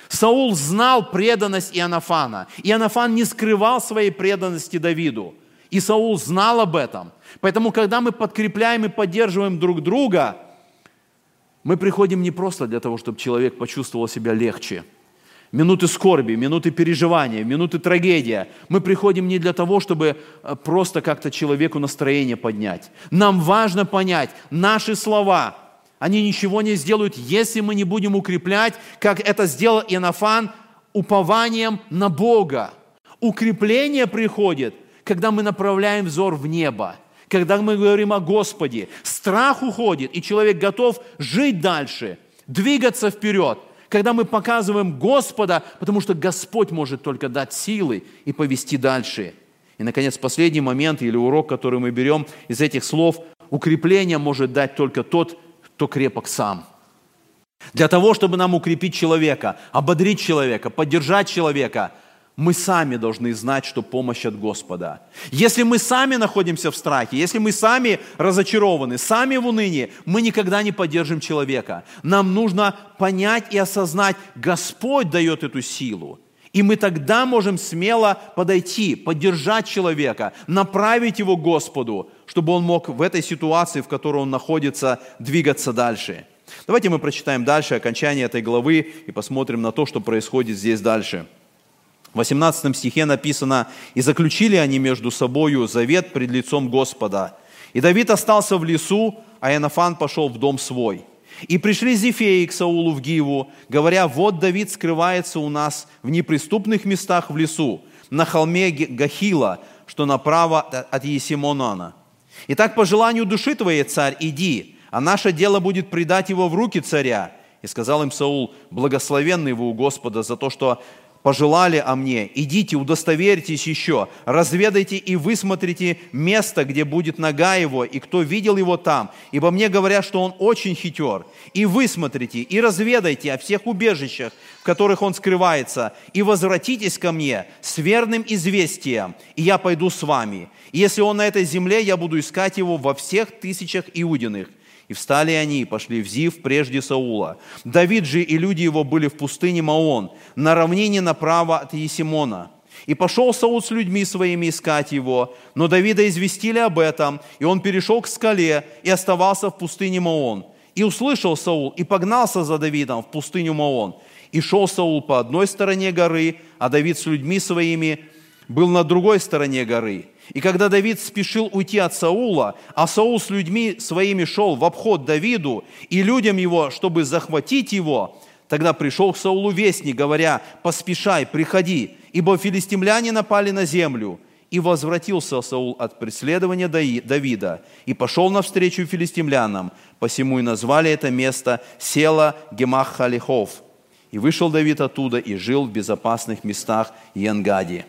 Саул знал преданность Иоаннафана. Иоаннафан не скрывал своей преданности Давиду. И Саул знал об этом. Поэтому, когда мы подкрепляем и поддерживаем друг друга, мы приходим не просто для того, чтобы человек почувствовал себя легче. Минуты скорби, минуты переживания, минуты трагедии. Мы приходим не для того, чтобы э, просто как-то человеку настроение поднять. Нам важно понять наши слова – они ничего не сделают, если мы не будем укреплять, как это сделал Иоаннафан, упованием на Бога. Укрепление приходит, когда мы направляем взор в небо, когда мы говорим о Господе. Страх уходит, и человек готов жить дальше, двигаться вперед, когда мы показываем Господа, потому что Господь может только дать силы и повести дальше. И, наконец, последний момент или урок, который мы берем из этих слов, укрепление может дать только тот, кто крепок сам. Для того, чтобы нам укрепить человека, ободрить человека, поддержать человека, мы сами должны знать, что помощь от Господа. Если мы сами находимся в страхе, если мы сами разочарованы, сами в унынии, мы никогда не поддержим человека. Нам нужно понять и осознать, Господь дает эту силу. И мы тогда можем смело подойти, поддержать человека, направить его Господу, чтобы он мог в этой ситуации, в которой он находится, двигаться дальше. Давайте мы прочитаем дальше окончание этой главы и посмотрим на то, что происходит здесь дальше. В 18 стихе написано, «И заключили они между собою завет пред лицом Господа. И Давид остался в лесу, а Иоаннафан пошел в дом свой. И пришли Зефеи к Саулу в Гиву, говоря, вот Давид скрывается у нас в неприступных местах в лесу, на холме Гахила, что направо от Есимонана. Итак, по желанию души твоей, царь, иди, а наше дело будет предать его в руки царя. И сказал им Саул, благословенный вы у Господа за то, что пожелали о мне, идите, удостоверьтесь еще, разведайте и высмотрите место, где будет нога его, и кто видел его там, ибо мне говорят, что он очень хитер. И высмотрите, и разведайте о всех убежищах, в которых он скрывается, и возвратитесь ко мне с верным известием, и я пойду с вами. Если он на этой земле, я буду искать его во всех тысячах иудиных. И встали они и пошли в Зив прежде Саула. Давид же и люди его были в пустыне Маон, на равнине направо от Есимона. И пошел Саул с людьми своими искать его, но Давида известили об этом, и он перешел к скале и оставался в пустыне Маон. И услышал Саул, и погнался за Давидом в пустыню Маон. И шел Саул по одной стороне горы, а Давид с людьми своими был на другой стороне горы. И когда Давид спешил уйти от Саула, а Саул с людьми своими шел в обход Давиду и людям его, чтобы захватить его, тогда пришел к Саулу вестник, говоря, «Поспешай, приходи, ибо филистимляне напали на землю». И возвратился Саул от преследования Давида и пошел навстречу филистимлянам, посему и назвали это место Села Гемах-Халихов. И вышел Давид оттуда и жил в безопасных местах Янгади.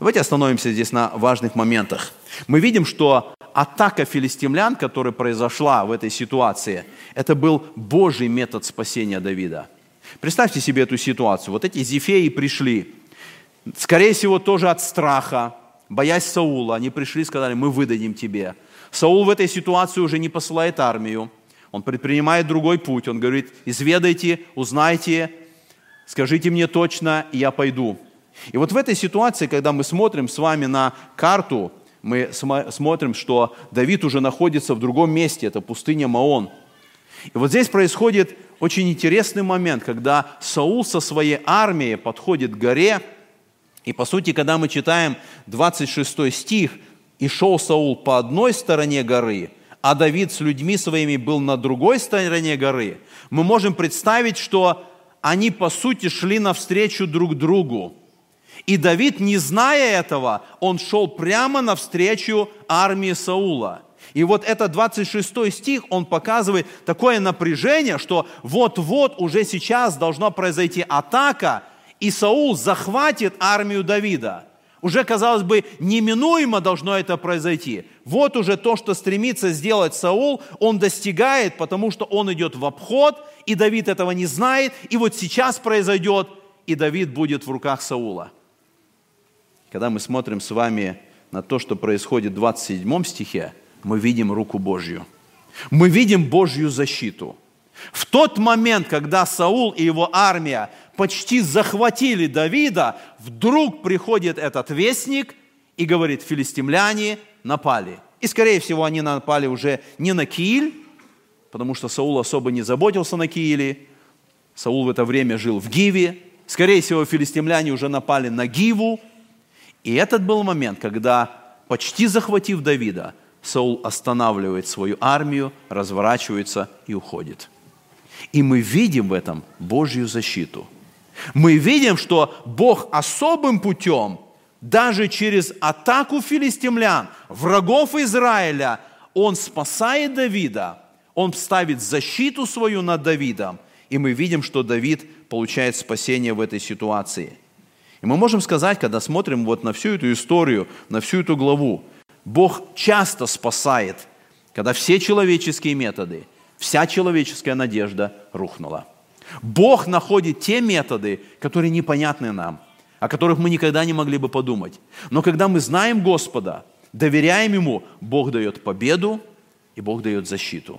Давайте остановимся здесь на важных моментах. Мы видим, что атака филистимлян, которая произошла в этой ситуации, это был Божий метод спасения Давида. Представьте себе эту ситуацию. Вот эти зефеи пришли, скорее всего, тоже от страха, боясь Саула. Они пришли и сказали, мы выдадим тебе. Саул в этой ситуации уже не посылает армию. Он предпринимает другой путь. Он говорит, изведайте, узнайте, скажите мне точно, и я пойду. И вот в этой ситуации, когда мы смотрим с вами на карту, мы смотрим, что Давид уже находится в другом месте, это пустыня Маон. И вот здесь происходит очень интересный момент, когда Саул со своей армией подходит к горе, и по сути, когда мы читаем 26 стих, «И шел Саул по одной стороне горы, а Давид с людьми своими был на другой стороне горы», мы можем представить, что они по сути шли навстречу друг другу. И Давид, не зная этого, он шел прямо навстречу армии Саула. И вот это 26 стих, он показывает такое напряжение, что вот-вот уже сейчас должна произойти атака, и Саул захватит армию Давида. Уже, казалось бы, неминуемо должно это произойти. Вот уже то, что стремится сделать Саул, он достигает, потому что он идет в обход, и Давид этого не знает, и вот сейчас произойдет, и Давид будет в руках Саула. Когда мы смотрим с вами на то, что происходит в 27 стихе, мы видим руку Божью. Мы видим Божью защиту. В тот момент, когда Саул и его армия почти захватили Давида, вдруг приходит этот вестник и говорит, филистимляне напали. И, скорее всего, они напали уже не на Кииль, потому что Саул особо не заботился на Кииле. Саул в это время жил в Гиве. Скорее всего, филистимляне уже напали на Гиву, и этот был момент, когда, почти захватив Давида, Саул останавливает свою армию, разворачивается и уходит. И мы видим в этом Божью защиту. Мы видим, что Бог особым путем, даже через атаку филистимлян, врагов Израиля, Он спасает Давида, Он ставит защиту свою над Давидом, и мы видим, что Давид получает спасение в этой ситуации – и мы можем сказать, когда смотрим вот на всю эту историю, на всю эту главу, Бог часто спасает, когда все человеческие методы, вся человеческая надежда рухнула. Бог находит те методы, которые непонятны нам, о которых мы никогда не могли бы подумать. Но когда мы знаем Господа, доверяем Ему, Бог дает победу и Бог дает защиту.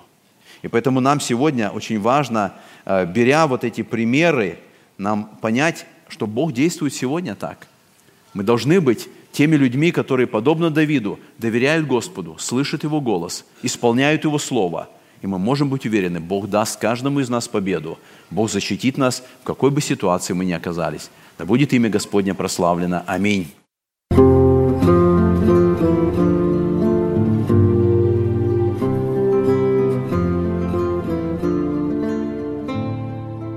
И поэтому нам сегодня очень важно, э, беря вот эти примеры, нам понять, что Бог действует сегодня так. Мы должны быть теми людьми, которые, подобно Давиду, доверяют Господу, слышат Его голос, исполняют Его Слово. И мы можем быть уверены, Бог даст каждому из нас победу. Бог защитит нас, в какой бы ситуации мы ни оказались. Да будет имя Господне прославлено. Аминь.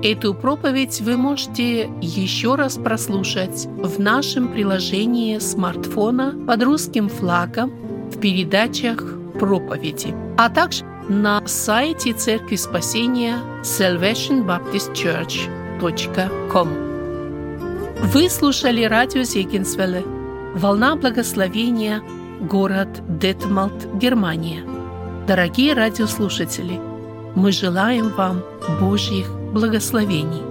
Эту проповедь вы можете еще раз прослушать в нашем приложении смартфона под русским флагом в передачах проповеди, а также на сайте Церкви Спасения salvationbaptistchurch.com. Вы слушали радио Зегенсвелле «Волна благословения», город Детмалт, Германия. Дорогие радиослушатели, мы желаем вам Божьих благословений.